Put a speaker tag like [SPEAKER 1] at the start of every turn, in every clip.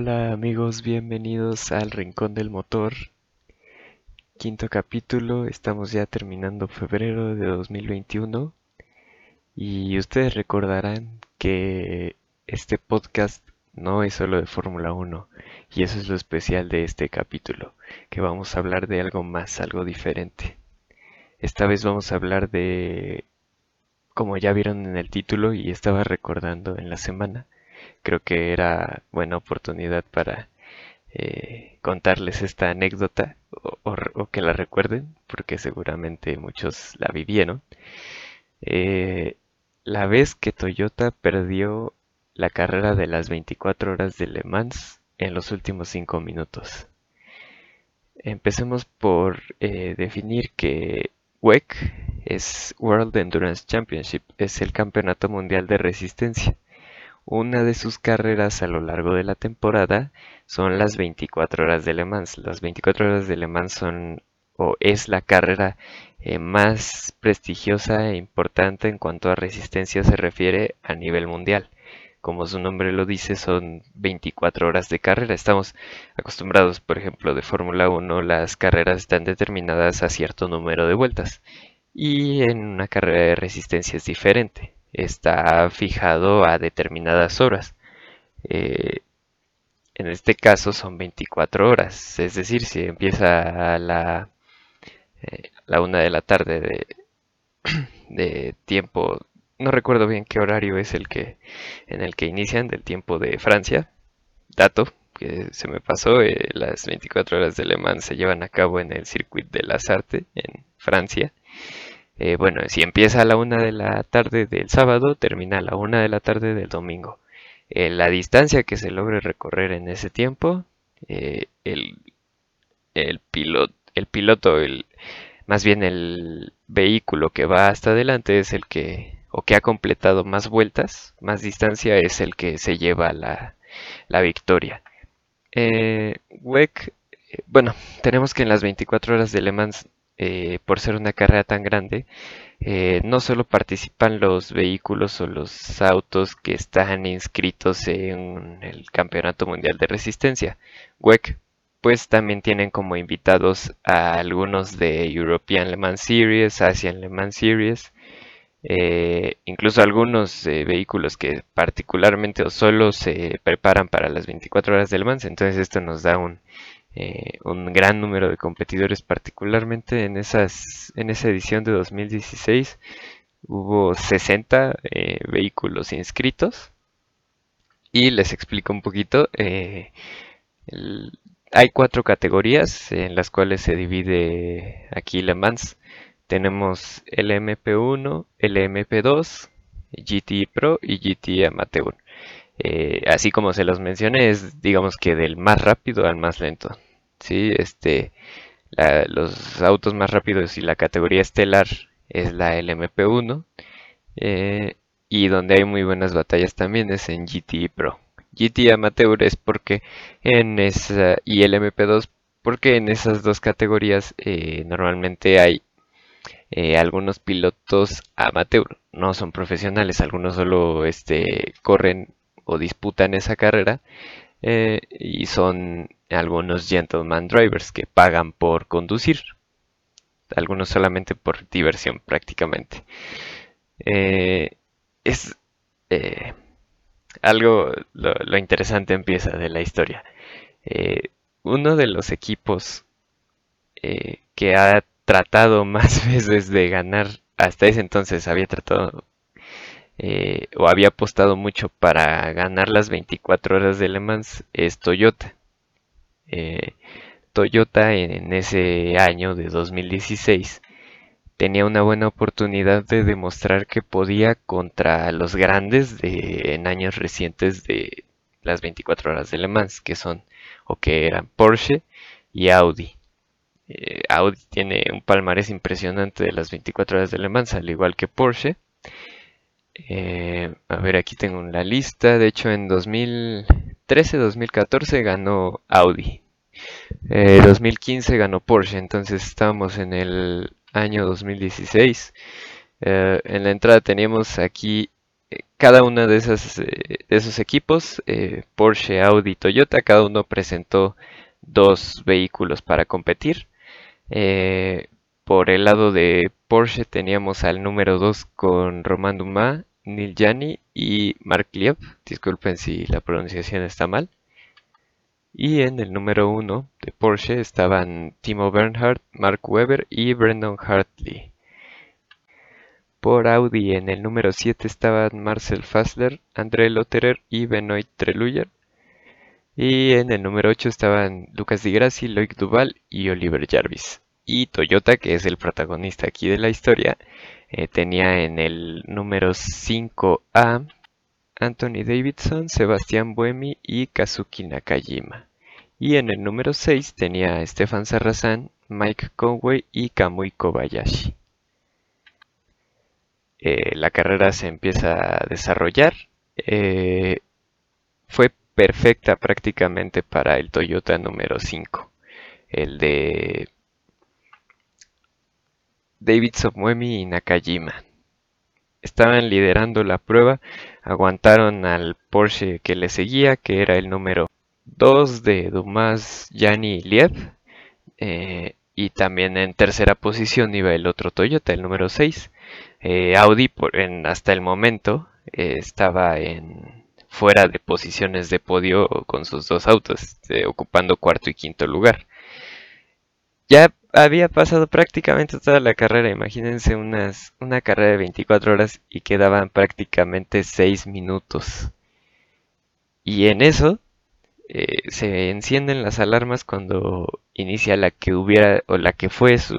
[SPEAKER 1] Hola amigos, bienvenidos al Rincón del Motor. Quinto capítulo, estamos ya terminando febrero de 2021 y ustedes recordarán que este podcast no es solo de Fórmula 1 y eso es lo especial de este capítulo, que vamos a hablar de algo más, algo diferente. Esta vez vamos a hablar de, como ya vieron en el título y estaba recordando en la semana, creo que era buena oportunidad para eh, contarles esta anécdota o, que la recuerden, porque seguramente muchos la vivieron. Eh, la vez que Toyota perdió la carrera de las 24 horas de Le Mans en los últimos 5 minutos. Empecemos por eh, definir que WEC es World Endurance Championship, es el campeonato mundial de resistencia. Una de sus carreras a lo largo de la temporada son las 24 horas de Le Mans. Las 24 horas de Le Mans son o es la carrera eh, más prestigiosa e importante en cuanto a resistencia se refiere a nivel mundial. Como su nombre lo dice, son 24 horas de carrera. Estamos acostumbrados, por ejemplo, de Fórmula 1, las carreras están determinadas a cierto número de vueltas. Y en una carrera de resistencia es diferente está fijado a determinadas horas. Eh, en este caso son 24 horas, es decir, si empieza a la, eh, la una de la tarde de, de, tiempo, no recuerdo bien qué horario es el que en el que inician del tiempo de Francia, dato que se me pasó, eh, las 24 horas de Le se llevan a cabo en el Circuit de las Artes en Francia eh, bueno, si empieza a la una de la tarde del sábado, termina a la una de la tarde del domingo. Eh, la distancia que se logre recorrer en ese tiempo, eh, el, piloto, más bien el vehículo que va hasta adelante es el que, o que ha completado más vueltas, más distancia, es el que se lleva la, victoria. WEC, bueno, tenemos que en las 24 horas de Le Mans eh, por ser una carrera tan grande, eh, no solo participan los vehículos o los autos que están inscritos en el Campeonato Mundial de Resistencia, WEC, pues también tienen como invitados a algunos de European Le Mans Series, Asian Le Mans Series, eh, incluso algunos vehículos que particularmente o solo se preparan para las 24 horas del Mans, entonces esto nos da un eh, un gran número de competidores, particularmente en, esa edición de 2016 hubo 60 eh, vehículos inscritos y les explico un poquito. Eh, hay cuatro categorías en las cuales se divide aquí Le Mans. Tenemos el MP1, el MP2, GT Pro y GT Amateur. Así como se los mencioné, es digamos que del más rápido al más lento. ¿sí? Este, los autos más rápidos y la categoría estelar es la LMP1 eh, y donde hay muy buenas batallas también es en GT Pro. GT Amateur es porque en esa y LMP2 porque en esas dos categorías eh, normalmente hay eh, algunos pilotos amateur, no son profesionales, algunos solo este, corren o disputan esa carrera y son algunos gentleman drivers que pagan por conducir, algunos solamente por diversión prácticamente. Eh, es eh, algo, lo, interesante empieza de la historia. Eh, uno de los equipos que ha tratado más veces de ganar, hasta ese entonces había tratado o había apostado mucho para ganar las 24 horas de Le Mans, es Toyota. Eh, Toyota en, ese año de 2016 tenía una buena oportunidad de demostrar que podía contra los grandes de, en años recientes de las 24 horas de Le Mans, que son o que eran Porsche y Audi. Eh, Audi tiene un palmarés impresionante de las 24 horas de Le Mans, al igual que Porsche. Eh, a ver, aquí tengo la lista. De hecho, en 2013-2014 ganó Audi. 2015 eh, ganó Porsche. Entonces estamos en el año 2016. Eh, en la entrada teníamos aquí cada uno de, esos, equipos, Porsche, Audi, Toyota, cada uno presentó dos vehículos para competir. por el lado de Porsche teníamos al número 2 con Romain Dumas, Neil Jani y Mark Liev. Disculpen si la pronunciación está mal. Y en el número 1 de Porsche estaban Timo Bernhardt, Mark Webber y Brendan Hartley. Por Audi en el número 7 estaban Marcel Fassler, André Lotterer y Benoit Treluyer. Y en el número 8 estaban Lucas Di Grassi, Loic Duval y Oliver Jarvis. Y Toyota, que es el protagonista aquí de la historia, eh, tenía en el número 5A Anthony Davidson, Sebastián Buemi y Kazuki Nakajima. Y en el número 6 tenía a Stefan Sarrazán, Mike Conway y Kamui Kobayashi. Eh, la carrera se empieza a desarrollar. Eh, fue perfecta prácticamente para el Toyota número 5, el de David Somuemi y Nakajima. Estaban liderando la prueba, aguantaron al Porsche que le seguía, que era el número 2 de Dumas Yanni Liev. Eh, y también en tercera posición iba el otro Toyota, el número 6. Eh, Audi hasta el momento eh, estaba en fuera de posiciones de podio con sus dos autos, ocupando cuarto y quinto lugar. Ya había pasado prácticamente toda la carrera. Imagínense unas, una carrera de 24 horas y quedaban prácticamente 6 minutos. Y en eso eh, se encienden las alarmas cuando inicia la que hubiera o la que fue su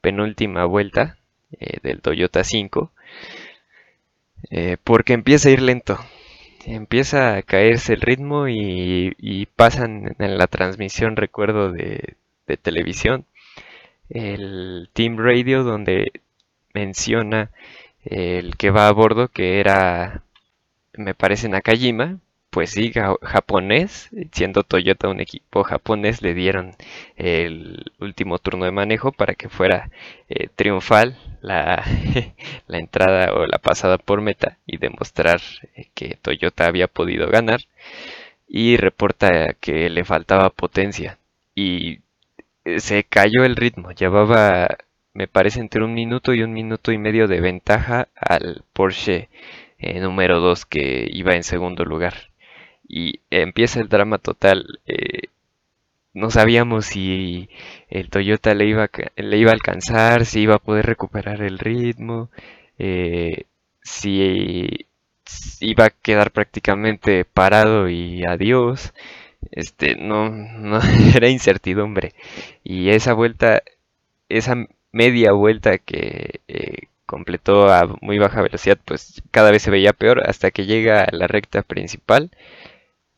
[SPEAKER 1] penúltima vuelta eh, del Toyota 5. Eh, porque empieza a ir lento. Empieza a caerse el ritmo y, pasan en la transmisión, recuerdo, de, de televisión el Team Radio donde menciona el que va a bordo que era me parece Nakajima pues sí, japonés, siendo Toyota un equipo japonés, le dieron el último turno de manejo para que fuera eh, triunfal la, la, entrada o la pasada por meta y demostrar eh, que Toyota había podido ganar. Y reporta que le faltaba potencia. Y se cayó el ritmo. Llevaba, me parece, entre un minuto y un minuto y medio de ventaja al Porsche eh, número 2 que iba en segundo lugar. Y empieza el drama total. Eh, no sabíamos si el Toyota le iba, a, le iba a alcanzar, si iba a poder recuperar el ritmo, eh, si iba a quedar prácticamente parado y adiós este, no, no era incertidumbre. Y esa vuelta, esa media vuelta que eh, completó a muy baja velocidad, pues cada vez se veía peor hasta que llega a la recta principal,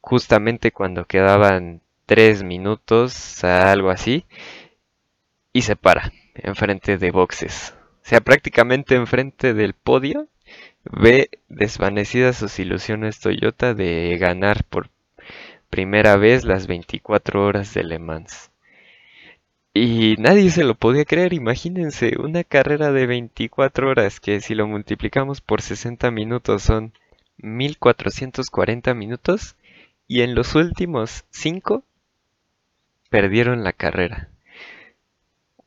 [SPEAKER 1] justamente cuando quedaban tres minutos, algo así, y se para enfrente de boxes. O sea, prácticamente enfrente del podio, ve desvanecidas sus ilusiones Toyota de ganar por primera vez las 24 horas de Le Mans. Y nadie se lo podía creer, imagínense, una carrera de 24 horas que si lo multiplicamos por 60 minutos son 1440 minutos y en los últimos 5 perdieron la carrera.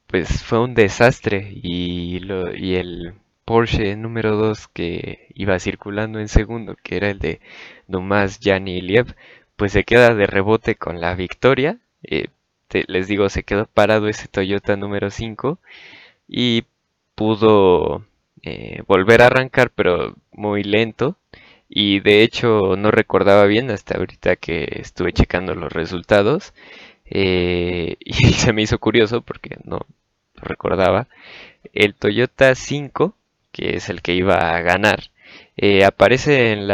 [SPEAKER 1] Pues fue un desastre y, y el Porsche número 2 que iba circulando en segundo, que era el de Dumas Gianni Liev, pues se queda de rebote con la victoria. Eh, les digo, se quedó parado ese Toyota número 5 y pudo eh, volver a arrancar, pero muy lento. Y de hecho no recordaba bien hasta ahorita que estuve checando los resultados. Eh, y se me hizo curioso porque no recordaba. El Toyota 5, que es el que iba a ganar, eh, aparece en,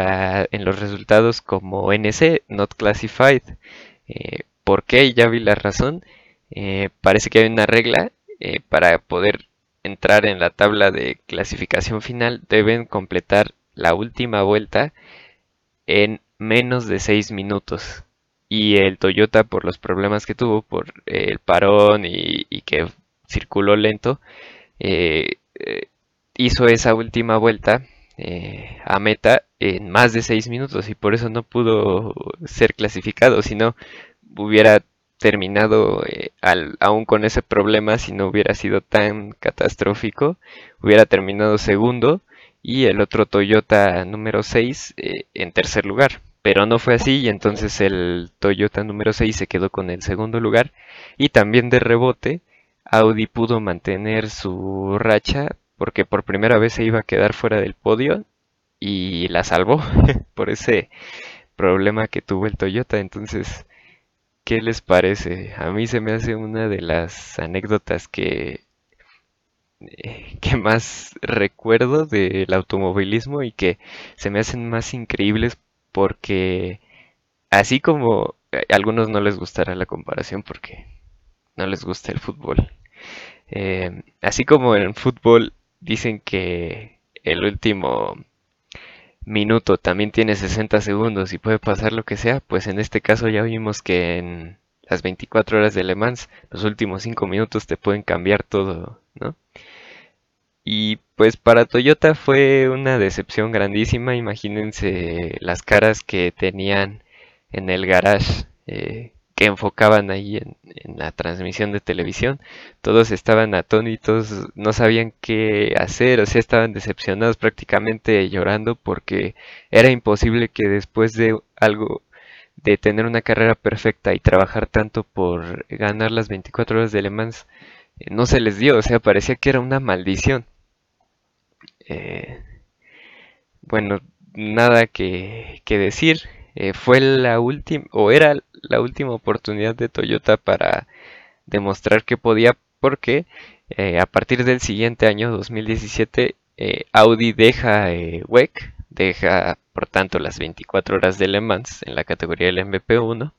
[SPEAKER 1] los resultados como NC, Not Classified. Eh, ¿Por qué? Ya vi la razón. Eh, parece que hay una regla para poder entrar en la tabla de clasificación final. Deben completar la última vuelta en menos de 6 minutos. Y el Toyota, por los problemas que tuvo, por el parón y que circuló lento, hizo esa última vuelta eh, a meta en más de 6 minutos y por eso no pudo ser clasificado, si no hubiera terminado eh, aún con ese problema si no hubiera sido tan catastrófico hubiera terminado segundo y el otro Toyota número 6 eh, en tercer lugar. Pero no fue así y entonces el Toyota número 6 se quedó con el segundo lugar y también de rebote Audi pudo mantener su racha porque por primera vez se iba a quedar fuera del podio y la salvó por ese problema que tuvo el Toyota entonces ¿Qué les parece? A mí se me hace una de las anécdotas que, eh, que más recuerdo del automovilismo y que se me hacen más increíbles porque así como a algunos no les gustará la comparación porque no les gusta el fútbol. Eh, así como en fútbol dicen que el último minuto también tiene 60 segundos y puede pasar lo que sea, pues en este caso ya vimos que en las 24 horas de Le Mans los últimos 5 minutos te pueden cambiar todo, ¿no? Y pues para Toyota fue una decepción grandísima, imagínense las caras que tenían en el garage eh, que enfocaban ahí en, la transmisión de televisión. Todos estaban atónitos, no sabían qué hacer, o sea, estaban decepcionados, prácticamente llorando porque era imposible que después de algo, de tener una carrera perfecta y trabajar tanto por ganar las 24 horas de Le Mans, eh, no se les dio, o sea, parecía que era una maldición. Eh, bueno, nada que, decir. Eh, fue la última, o era la última oportunidad de Toyota para demostrar que podía, porque eh, a partir del siguiente año, 2017, eh, Audi deja WEC, deja por tanto las 24 horas de Le Mans en la categoría del MP1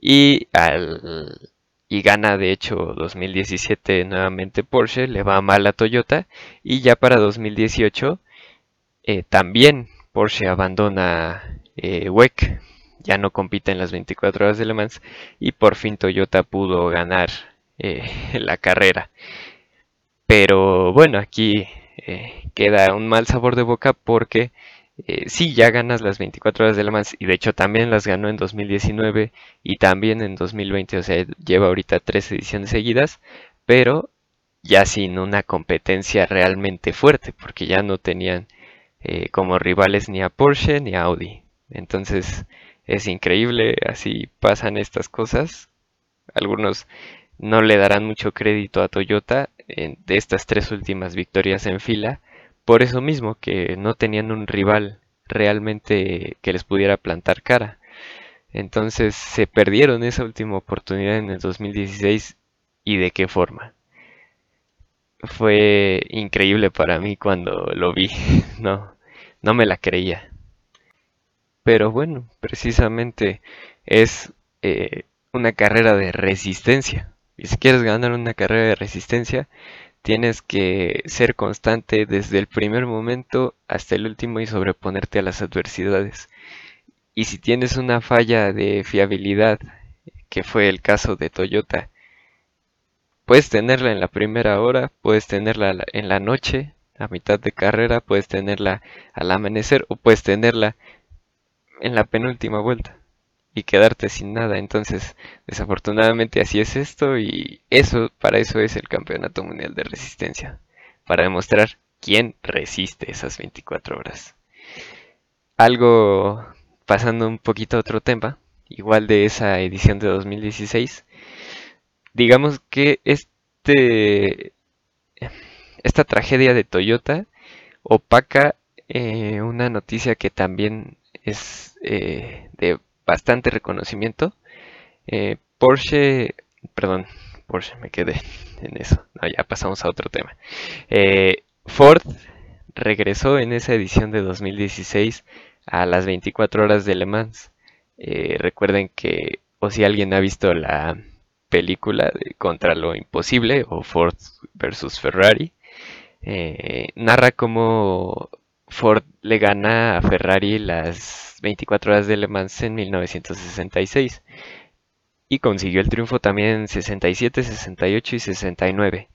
[SPEAKER 1] y, al, y gana de hecho 2017 nuevamente Porsche, le va mal a Toyota y ya para 2018 también Porsche abandona eh, WEC ya no compite en las 24 horas de Le Mans y por fin Toyota pudo ganar eh, la carrera. Pero bueno, aquí eh, queda un mal sabor de boca porque eh, sí, ya ganas las 24 horas de Le Mans y de hecho también las ganó en 2019 y también en 2020, o sea, lleva ahorita tres ediciones seguidas, pero ya sin una competencia realmente fuerte porque ya no tenían como rivales ni a Porsche ni a Audi. Entonces es increíble, así pasan estas cosas. Algunos no le darán mucho crédito a Toyota de estas tres últimas victorias en fila, por eso mismo que no tenían un rival realmente que les pudiera plantar cara. Entonces se perdieron esa última oportunidad en el 2016 y de qué forma. Fue increíble para mí cuando lo vi, no, no me la creía. Pero bueno, precisamente es eh, una carrera de resistencia. Y si quieres ganar una carrera de resistencia, tienes que ser constante desde el primer momento hasta el último y sobreponerte a las adversidades. Y si tienes una falla de fiabilidad, que fue el caso de Toyota, puedes tenerla en la primera hora, puedes tenerla en la noche, a mitad de carrera, puedes tenerla al amanecer o puedes tenerla en la penúltima vuelta y quedarte sin nada. Entonces, desafortunadamente así es esto y eso, para eso es el Campeonato Mundial de Resistencia, para demostrar quién resiste esas 24 horas. Algo pasando un poquito a otro tema, igual de esa edición de 2016, digamos que este esta tragedia de Toyota opaca eh, una noticia que también es eh, de bastante reconocimiento. Eh, Porsche, perdón, Porsche, me quedé en eso. ya pasamos a otro tema. Eh, Ford regresó en esa edición de 2016 a las 24 horas de Le Mans. recuerden que, o si alguien ha visto la película de Contra lo Imposible o Ford versus Ferrari, narra cómo Ford le gana a Ferrari las 24 horas de Le Mans en 1966 y consiguió el triunfo también en 67, 68 y 69.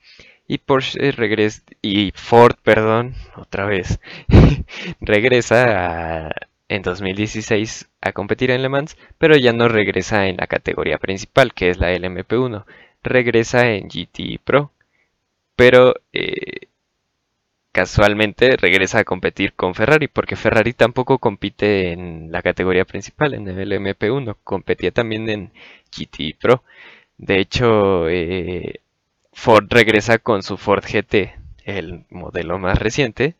[SPEAKER 1] y Porsche regresa y Ford, perdón, otra vez regresa en 2016 a competir en Le Mans, pero ya no regresa en la categoría principal, que es la LMP1, regresa en GT Pro, pero eh, casualmente regresa a competir con Ferrari, porque Ferrari tampoco compite en la categoría principal, en el LMP1, competía también en GT Pro. De hecho, eh, Ford regresa con su Ford GT, el modelo más reciente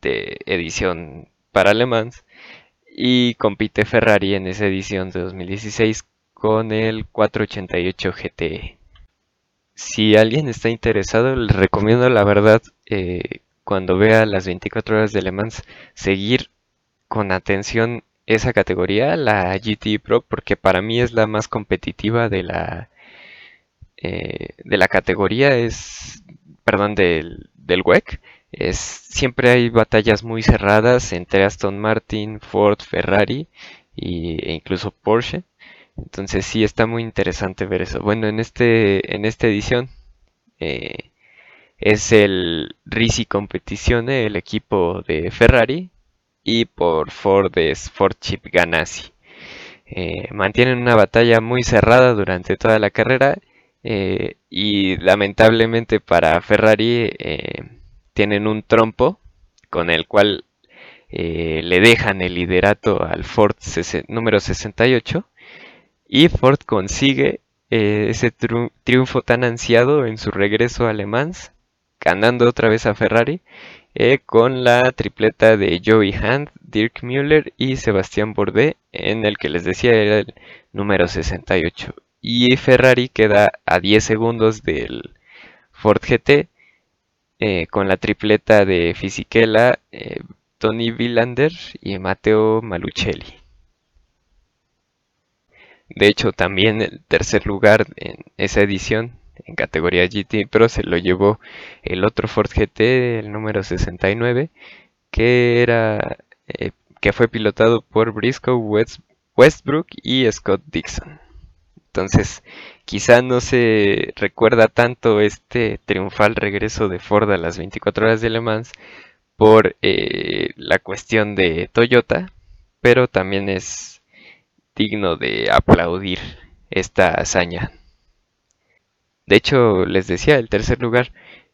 [SPEAKER 1] de edición para Le Mans, y compite Ferrari en esa edición de 2016 con el 488 GTE. Si alguien está interesado, les recomiendo la verdad eh, cuando vea las 24 horas de Le Mans seguir con atención esa categoría, la GT Pro, porque para mí es la más competitiva de la eh, de la categoría es, perdón, del, del WEC. Es, siempre hay batallas muy cerradas entre Aston Martin, Ford, Ferrari e incluso Porsche. Entonces sí está muy interesante ver eso. Bueno, en este en esta edición eh, es el Risi Competizione, el equipo de Ferrari, y por Ford es Ford Chip Ganassi. Eh, mantienen una batalla muy cerrada durante toda la carrera eh, y lamentablemente para Ferrari eh, tienen un trompo con el cual le dejan el liderato al Ford número 68 y Ford consigue ese triunfo tan ansiado en su regreso a Le ganando otra vez a Ferrari eh, con la tripleta de Joey Hand, Dirk Müller y Sebastián Bourdais, en el que les decía era el número 68. Y Ferrari queda a 10 segundos del Ford GT eh, con la tripleta de Fisichella, eh, Tony Villander y Matteo Malucelli. De hecho, también el tercer lugar en esa edición en categoría GT, pero se lo llevó el otro Ford GT, el número 69, que era eh, que fue pilotado por Briscoe Westbrook y Scott Dixon. Entonces, quizá no se recuerda tanto este triunfal regreso de Ford a las 24 horas de Le Mans por eh, la cuestión de Toyota, pero también es digno de aplaudir esta hazaña de hecho, les decía, el tercer lugar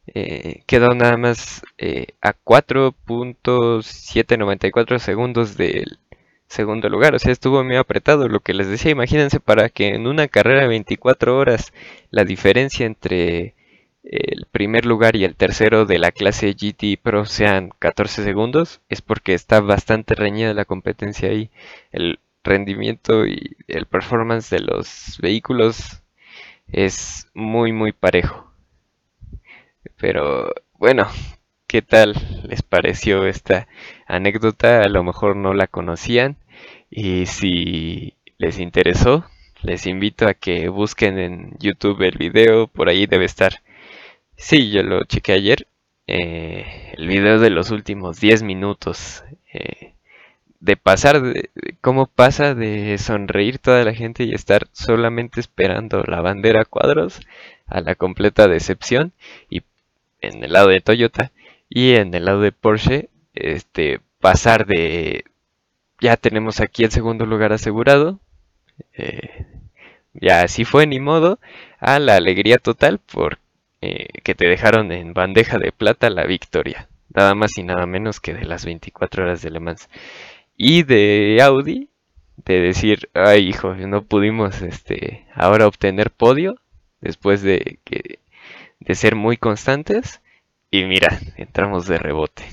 [SPEAKER 1] eh, quedó nada más eh, a 4.794 segundos del segundo lugar. O sea, estuvo muy apretado. Lo que les decía, imagínense para que en una carrera de 24 horas la diferencia entre el primer lugar y el tercero de la clase GT Pro sean 14 segundos, es porque está bastante reñida la competencia ahí. El rendimiento y el performance de los vehículos es muy muy parejo. Pero bueno, ¿qué tal les pareció esta anécdota? A lo mejor no la conocían y si les interesó, les invito a que busquen en YouTube el video, por ahí debe estar. Sí, yo lo chequé ayer. Eh, el video de los últimos 10 minutos. Eh, de pasar, de, cómo pasa de sonreír toda la gente y estar solamente esperando la bandera cuadros a la completa decepción y en el lado de Toyota y en el lado de Porsche este pasar de ya tenemos aquí el segundo lugar asegurado eh, ya así fue ni modo a la alegría total por eh, que te dejaron en bandeja de plata la victoria nada más y nada menos que de las 24 horas de Le Mans y de Audi de decir, ay hijo, no pudimos este ahora obtener podio después de que de ser muy constantes y mira, entramos de rebote.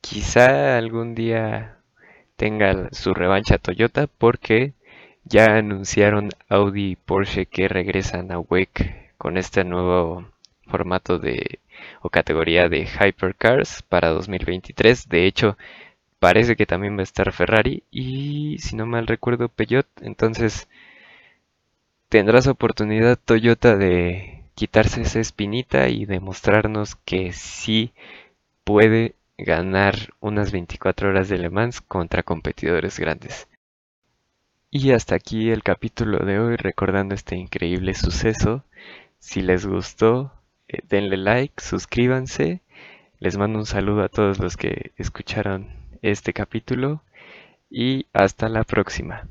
[SPEAKER 1] Quizá algún día tenga su revancha Toyota porque ya anunciaron Audi y Porsche que regresan a WEC con este nuevo formato de o categoría de Hypercars para 2023. De hecho, parece que también va a estar Ferrari y si no mal recuerdo Peugeot. Entonces tendrás oportunidad Toyota de quitarse esa espinita y demostrarnos que sí puede ganar unas 24 horas de Le Mans contra competidores grandes. Y hasta aquí el capítulo de hoy recordando este increíble suceso. Si les gustó, eh, denle like, suscríbanse. Les mando un saludo a todos los que escucharon este capítulo y hasta la próxima.